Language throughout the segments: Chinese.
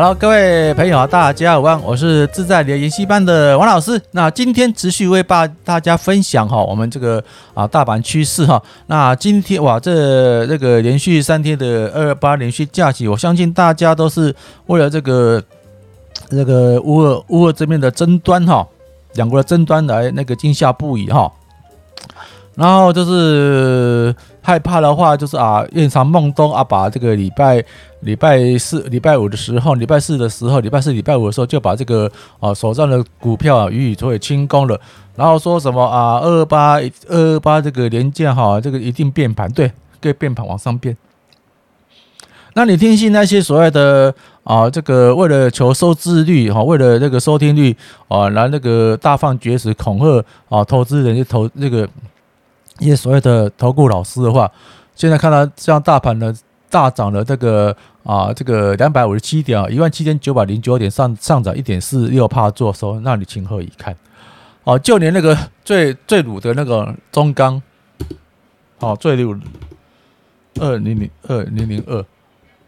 Hello，各位朋友啊，大家好，我是自在理研习班的王老师。那今天持续为大大家分享哈，我们这个啊大盘趋势哈。那今天哇，这这个连续三天的二二八连续假期，我相信大家都是为了这个这个乌尔乌尔这边的争端哈，两国的争端来那个惊吓不已哈。然后就是害怕的话，就是啊，夜长梦多啊，把这个礼拜礼拜四、礼拜五的时候，礼拜四的时候，礼拜四、礼拜五的时候，就把这个啊手上的股票啊予以作为清空了。然后说什么啊，二八二二八这个连假哈，这个一定变盘，对，可以变盘往上变。那你听信那些所谓的啊，这个为了求收视率哈，为了这个收听率啊，来那个大放厥词恐吓啊，投资人就投那个。一些所谓的投顾老师的话，现在看到像大盘呢大涨了这个啊，这个两百五十七点啊，一万七千九百零九点上上涨一点四六趴做收，那你情何以堪？哦，就连那个最最鲁的那个中钢，哦，最鲁二零零二零零二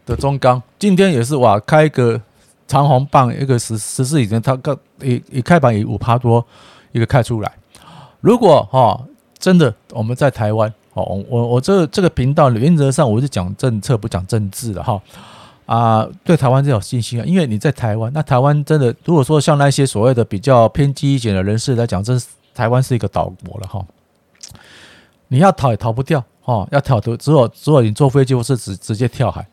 的中钢，今天也是哇，开一个长红棒，一个十十四已经它个一一开盘以五趴多一个开出来，如果哈。真的，我们在台湾，哦，我我这这个频道原则上我是讲政策不讲政治的哈，啊，对台湾这有信心啊，因为你在台湾，那台湾真的，如果说像那些所谓的比较偏激一点的人士来讲，这是台湾是一个岛国了哈，你要逃也逃不掉哈，要逃的只有只有你坐飞机或是直直接跳海。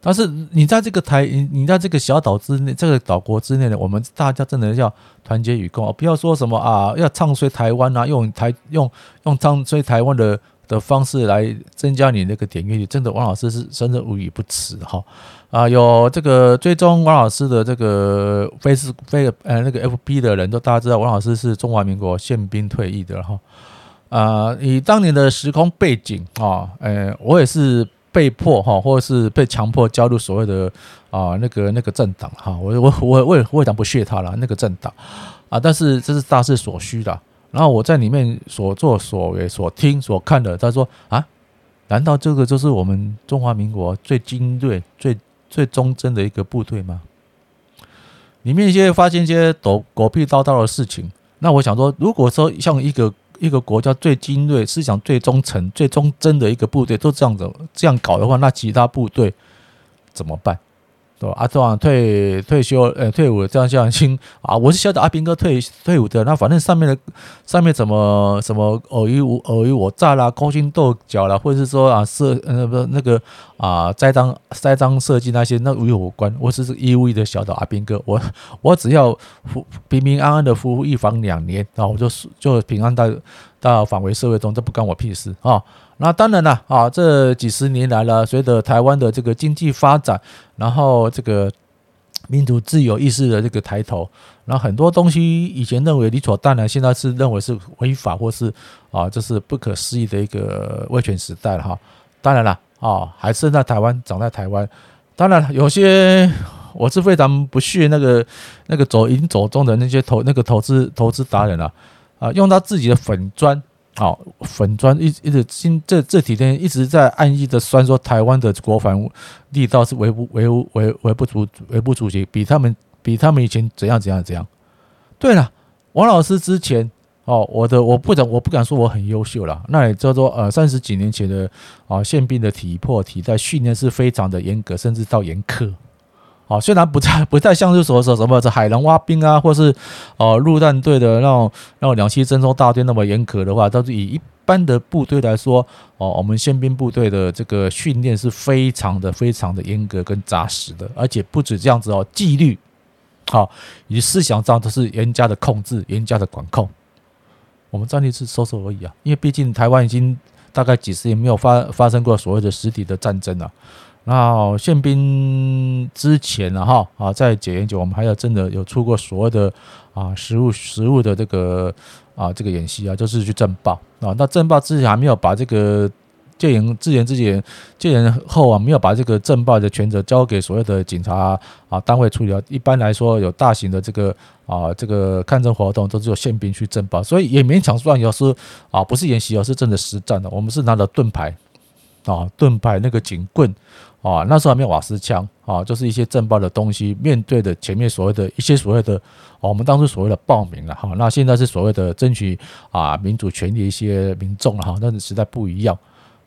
但是你在这个台，你在这个小岛之内，这个岛国之内呢，我们大家真的要团结与共啊！不要说什么啊，要唱衰台湾啊，用台用用唱衰台湾的的方式来增加你那个点阅率，真的，王老师是真的无语不辞哈啊！有这个追踪王老师的这个 Face 非呃那个 FB 的人都大家知道，王老师是中华民国宪兵退役的哈啊！以当年的时空背景啊，呃，我也是。被迫哈，或者是被强迫加入所谓的啊那个那个政党哈，我我我我也我也讲不屑他了那个政党啊，但是这是大势所趋的。然后我在里面所作所为所听所看的，他说啊，难道这个就是我们中华民国最精锐、最最忠贞的一个部队吗？里面一些发现一些狗狗屁叨叨的事情，那我想说，如果说像一个。一个国家最精锐、思想最忠诚、最忠贞的一个部队都这样子这样搞的话，那其他部队怎么办？对？啊，这样退退休呃退伍这样这样亲啊，我是晓得阿兵哥退退伍的，那反正上面的上面怎么什么尔虞我尔虞我诈啦，勾心斗角啦，或者是说啊设呃不那个啊栽赃栽赃设计那些，那与我无关。我只是义务的小岛阿兵哥，我 我只要服平平安安的服务役房两年，然后我就就平安到到返回社会中，这不关我屁事啊。那当然了啊，这几十年来了，随着台湾的这个经济发展，然后这个民主自由意识的这个抬头，那很多东西以前认为理所当然，现在是认为是违法或是啊，这是不可思议的一个威权时代了哈。当然了啊，还是在台湾，长在台湾。当然，有些我是非常不屑那个那个走已经走中的那些投那个投资投资达人了啊，用他自己的粉砖。好，粉砖一一直今这这几天一直在暗意的酸说台湾的国防力道是微不微不微微不足微不足及，比他们比他们以前怎样怎样怎样。对了，王老师之前哦，我的我不敢我不敢说我很优秀了，那也叫做呃三十几年前的啊宪兵的体魄体态训练是非常的严格，甚至到严苛。好，虽然不太不太像是说说什么这海狼挖兵啊，或是呃陆战队的那种那种两栖侦察大队那么严格的话，但是以一般的部队来说，哦，我们宪兵部队的这个训练是非常的非常的严格跟扎实的，而且不止这样子哦，纪律好以及思想上都是严加的控制、严加的管控。我们战力是收收而已啊，因为毕竟台湾已经大概几十年没有发发生过所谓的实体的战争了。那宪兵之前呢，哈啊，在解严前，我们还有真的有出过所谓的啊实物实物的这个啊这个演习啊，就是去政报啊。那政报之前还没有把这个戒严之前之前戒严后啊，没有把这个政报的权责交给所谓的警察啊单位处理啊。一般来说，有大型的这个啊这个抗争活动，都是由宪兵去政报，所以也勉强算有时啊不是演习，而是真的实战的。我们是拿了盾牌。啊，盾牌那个警棍啊，那时候还没有瓦斯枪啊，就是一些震爆的东西。面对的前面所谓的一些所谓的，我们当初所谓的暴民了哈，那现在是所谓的争取啊民主权利一些民众了哈，但是时代不一样。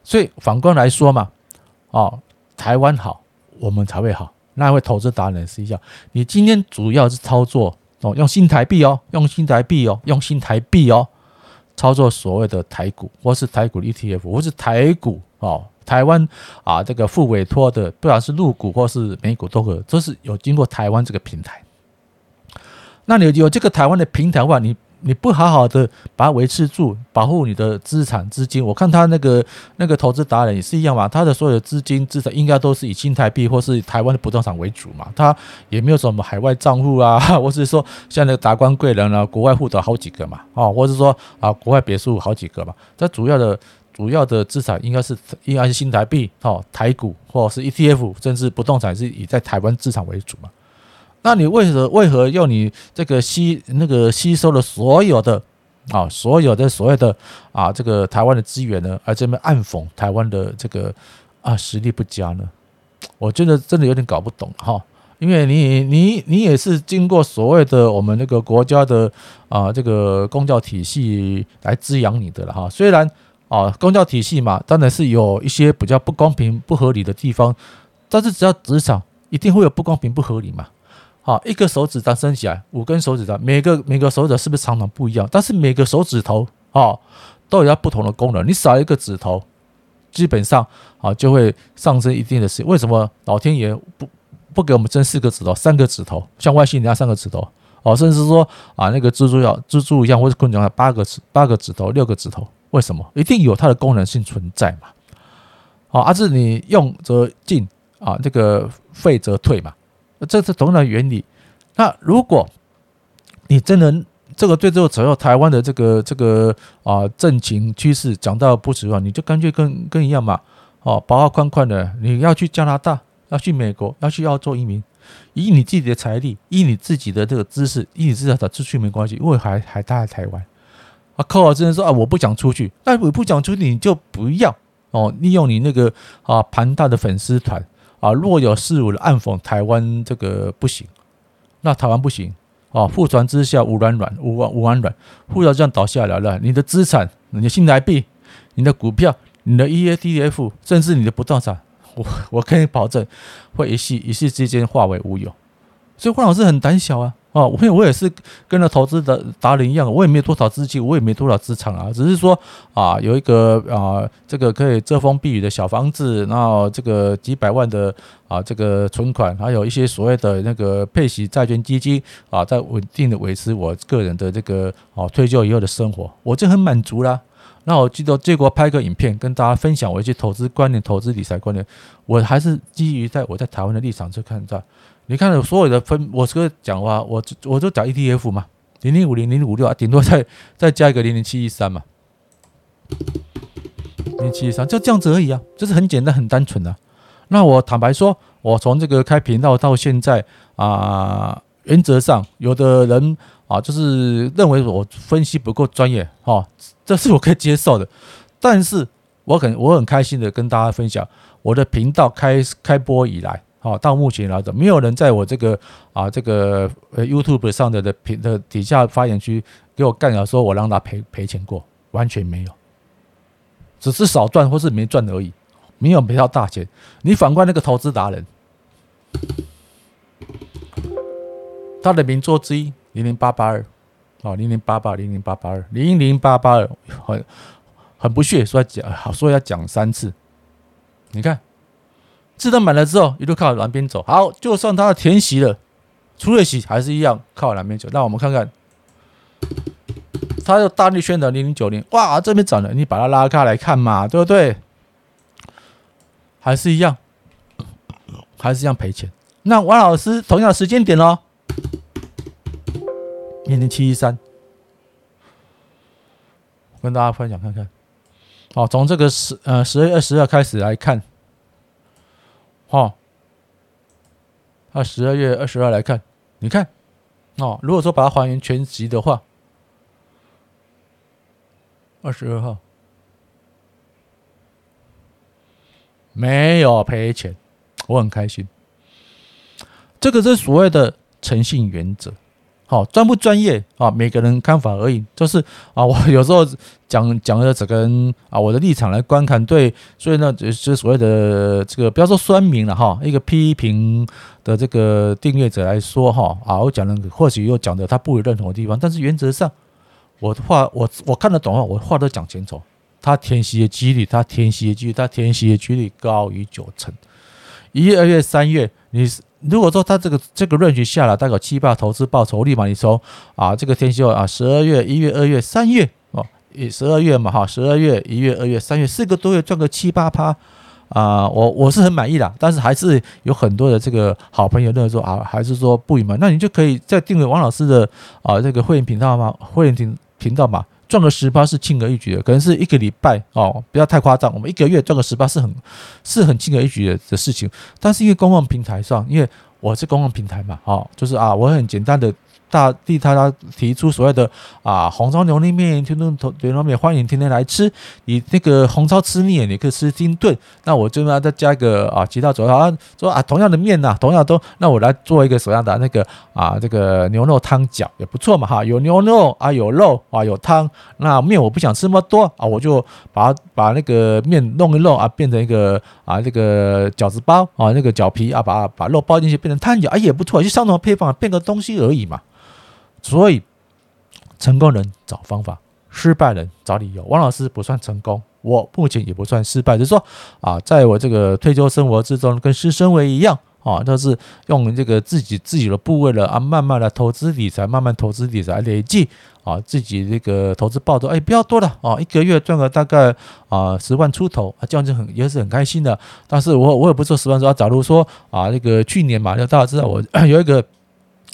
所以反观来说嘛，哦，台湾好，我们才会好。那位投资达人是一样，你今天主要是操作哦，用新台币哦，用新台币哦，用新台币哦，操作所谓的台股，或是台股 ETF，或是台股哦，台湾啊这个付委托的，不管是入股或是美股都可，都是有经过台湾这个平台。那你有这个台湾的平台的话，你。你不好好的把它维持住，保护你的资产资金。我看他那个那个投资达人也是一样嘛，他的所有的资金资产应该都是以新台币或是台湾的不动产为主嘛，他也没有什么海外账户啊，或是说像那个达官贵人啊，国外户头好几个嘛，哦，或者说啊国外别墅好几个嘛，他主要的主要的资产应该是应该是新台币哈，台股或者是 ETF，甚至不动产是以在台湾资产为主嘛。那你为何为何用你这个吸那个吸收了所有的啊所有的所谓的啊这个台湾的资源呢，而这边暗讽台湾的这个啊实力不佳呢？我觉得真的有点搞不懂哈，因为你你你也是经过所谓的我们那个国家的啊这个公教体系来滋养你的了哈。虽然啊公教体系嘛，当然是有一些比较不公平不合理的地方，但是只要职场一定会有不公平不合理嘛。啊，一个手指头伸起来，五根手指头，每个每个手指是不是常常不一样？但是每个手指头啊，都有它不同的功能。你少一个指头，基本上啊就会上升一定的事。为什么老天爷不不给我们增四个指头、三个指头？像外星人家三个指头哦，甚至说啊那个蜘蛛要蜘蛛一样，或者昆虫啊八个指八个指头、六个指头？为什么？一定有它的功能性存在嘛？好，阿志你用则进啊，这个废则退嘛。这是同样的原理。那如果你真能这个对这个左右台湾的这个这个啊政情趋势讲到不实话，你就干脆跟跟一样嘛，哦，包括宽宽的，你要去加拿大，要去美国，要去澳洲移民，以你自己的财力，以你自己的这个知识，以你自己的出去没关系，因为还还待在台湾。啊，靠！我真的说啊，我不想出去，那我不想出去，你就不要哦，利用你那个啊庞大的粉丝团。啊，若有似无的暗讽台湾这个不行，那台湾不行啊！覆船之下无完卵，无无完卵，护照这样倒下来了，你的资产、你的新台币、你的股票、你的 EATF 甚至你的不动产，我我可以保证，会一夕一夕之间化为乌有。所以黄老师很胆小啊。哦，因为我也是跟了投资的达人一样，我也没有多少资金，我也没多少资产啊，只是说啊，有一个啊，这个可以遮风避雨的小房子，然后这个几百万的啊，这个存款，还有一些所谓的那个配息债券基金啊，在稳定的维持我个人的这个啊退休以后的生活，我就很满足啦。那我记得结果拍个影片跟大家分享我一些投资观念、投资理财观念，我还是基于在我在台湾的立场去看待。你看，所有的分，我这个讲话，我我就讲 ETF 嘛，零零五零零五六啊，顶多再再加一个零零七一三嘛，零七一三就这样子而已啊，就是很简单很单纯的。那我坦白说，我从这个开频道到现在啊，原则上有的人啊，就是认为我分析不够专业，哈，这是我可以接受的。但是我很我很开心的跟大家分享，我的频道开开播以来。好，到目前来的没有人在我这个啊这个呃 YouTube 上的的评的底下发言区给我干了，说我让他赔赔钱过，完全没有，只是少赚或是没赚而已，没有赔到大钱。你反观那个投资达人，他的名作之一零零八八二，哦零零八八零零八八二零零八八二，很很不屑说要讲，好说要讲三次，你看。自动买了之后，一路靠南边走。好，就算它填息了，除了息还是一样靠南边走。那我们看看，它有大力圈的零零九零，哇，这边涨了，你把它拉开来看嘛，对不对？还是一样，还是一样赔钱。那王老师同样的时间点哦，零零七一三，跟大家分享看看。好，从这个十呃十月二十二开始来看。哦，那十二月二十二来看，你看，哦，如果说把它还原全集的话，二十二号，没有赔钱，我很开心。这个是所谓的诚信原则。好，专不专业啊？每个人看法而已。就是啊，我 有时候讲讲的这个人啊，我的立场来观看，对，所以呢，就是所谓的这个不要说酸民了哈，一个批评的这个订阅者来说哈啊，我讲的或许又讲的他不认同的地方，但是原则上，我的话我我看得懂啊，我话都讲清楚。他填息的几率，他填息的几率，他填息的几率高于九成。一月、二月、三月，你是。如果说他这个这个润局下来，大概七八投资报酬率嘛，你从啊，这个天息啊，十二月、一月、二月、三月哦，十二月嘛哈，十二月、一月、二月、三月四个多月赚个七八趴啊，我我是很满意的，但是还是有很多的这个好朋友认为说啊，还是说不满，那你就可以再订阅王老师的啊这个会员频道嘛，会员频频道嘛。赚个十八是轻而易举的，可能是一个礼拜哦，不要太夸张。我们一个月赚个十八是很是很轻而易举的的事情。但是因为公共平台上，因为我是公共平台嘛，哦，就是啊，我很简单的。大地他他提出所谓的啊红烧牛肉面、天顿牛牛肉面，欢迎天天来吃。你那个红烧吃腻了，你可以吃金炖。那我就要再加一个啊其他佐料啊，说啊同样的面呐、同样都，那我来做一个什么样的那个啊这个牛肉汤饺也不错嘛哈，有牛肉啊有肉啊有汤。那面我不想吃那么多啊，我就把把那个面弄一弄啊，变成一个啊这个饺子包啊那个饺皮啊，把把肉包进去变成汤饺啊也不错，就相同的配方变个东西而已嘛。所以，成功人找方法，失败人找理由。王老师不算成功，我目前也不算失败，就是说啊，在我这个退休生活之中，跟施升维一样啊，都是用这个自己自己的部位了啊，慢慢的投资理财，慢慢投资理财，累计啊自己这个投资报酬，哎，不要多了啊，一个月赚个大概啊十万出头啊，这样就很也是很开心的。但是我我也不说十万说，假如说啊，那个去年嘛，就大家知道我 有一个。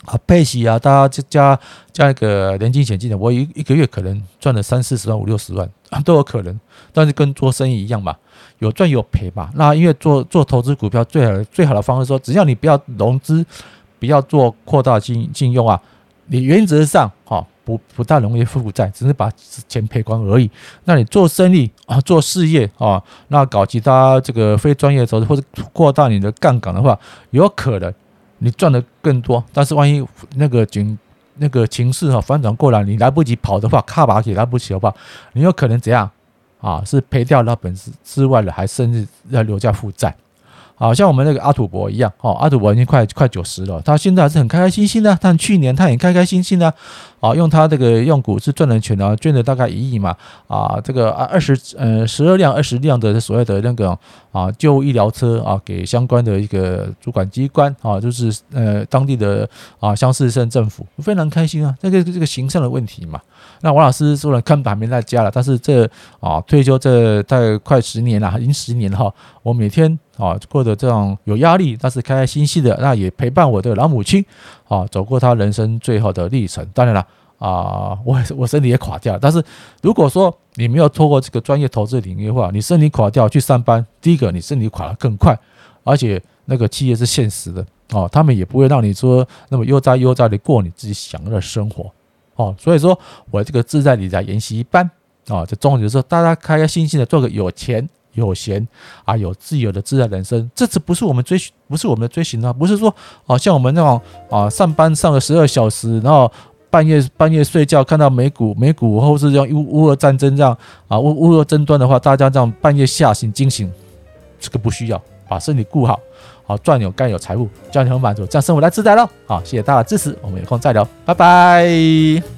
啊，配息啊，大家就加加一个年金险进来，我一一个月可能赚了三四十万、五六十万都有可能。但是跟做生意一样嘛，有赚有赔嘛。那因为做做投资股票最好最好的方式说，只要你不要融资，不要做扩大金信用啊，你原则上哈不不大容易负债，只是把钱赔光而已。那你做生意啊，做事业啊，那搞其他这个非专业投资或者扩大你的杠杆的话，有可能。你赚的更多，但是万一那个情那个情势哈反转过来，你来不及跑的话，卡把也来不及的话，你有可能怎样啊？是赔掉那本事之外的，还甚至要留下负债。好像我们那个阿土伯一样，哦，阿土伯已经快快九十了，他现在还是很开开心心的。但去年他也开开心心的，啊，用他这个用股市赚的钱呢，捐了大概一亿嘛，啊，这个二十呃十二辆二十辆的所谓的那个啊救护医疗车啊，给相关的一个主管机关啊，就是呃当地的啊乡市镇政府，非常开心啊。这个这个形象的问题嘛，那王老师虽然，看板没在家了，但是这啊退休这大概快十年了，已经十年了哈，我每天。啊，过得这样有压力，但是开开心心的，那也陪伴我的老母亲啊，走过她人生最后的历程。当然了，啊，我我身体也垮掉。但是如果说你没有透过这个专业投资领域的话，你身体垮掉去上班，第一个你身体垮得更快，而且那个企业是现实的哦，他们也不会让你说那么悠哉悠哉的过你自己想要的生活哦。所以说我这个自在理财研习班啊，这宗旨就是说大家开开心心的做个有钱。有闲啊，有自由的自在人生，这次不是我们追寻，不是我们的追寻啊，不是说啊，像我们那种啊，上班上了十二小时，然后半夜半夜睡觉，看到美股美股或是这样乌乌俄战争这样啊，乌乌俄争端的话，大家这样半夜吓醒惊醒，这个不需要，把身体顾好，好赚有干有财富，这样就很满足，这样生活来自在喽。好，谢谢大家的支持，我们有空再聊，拜拜。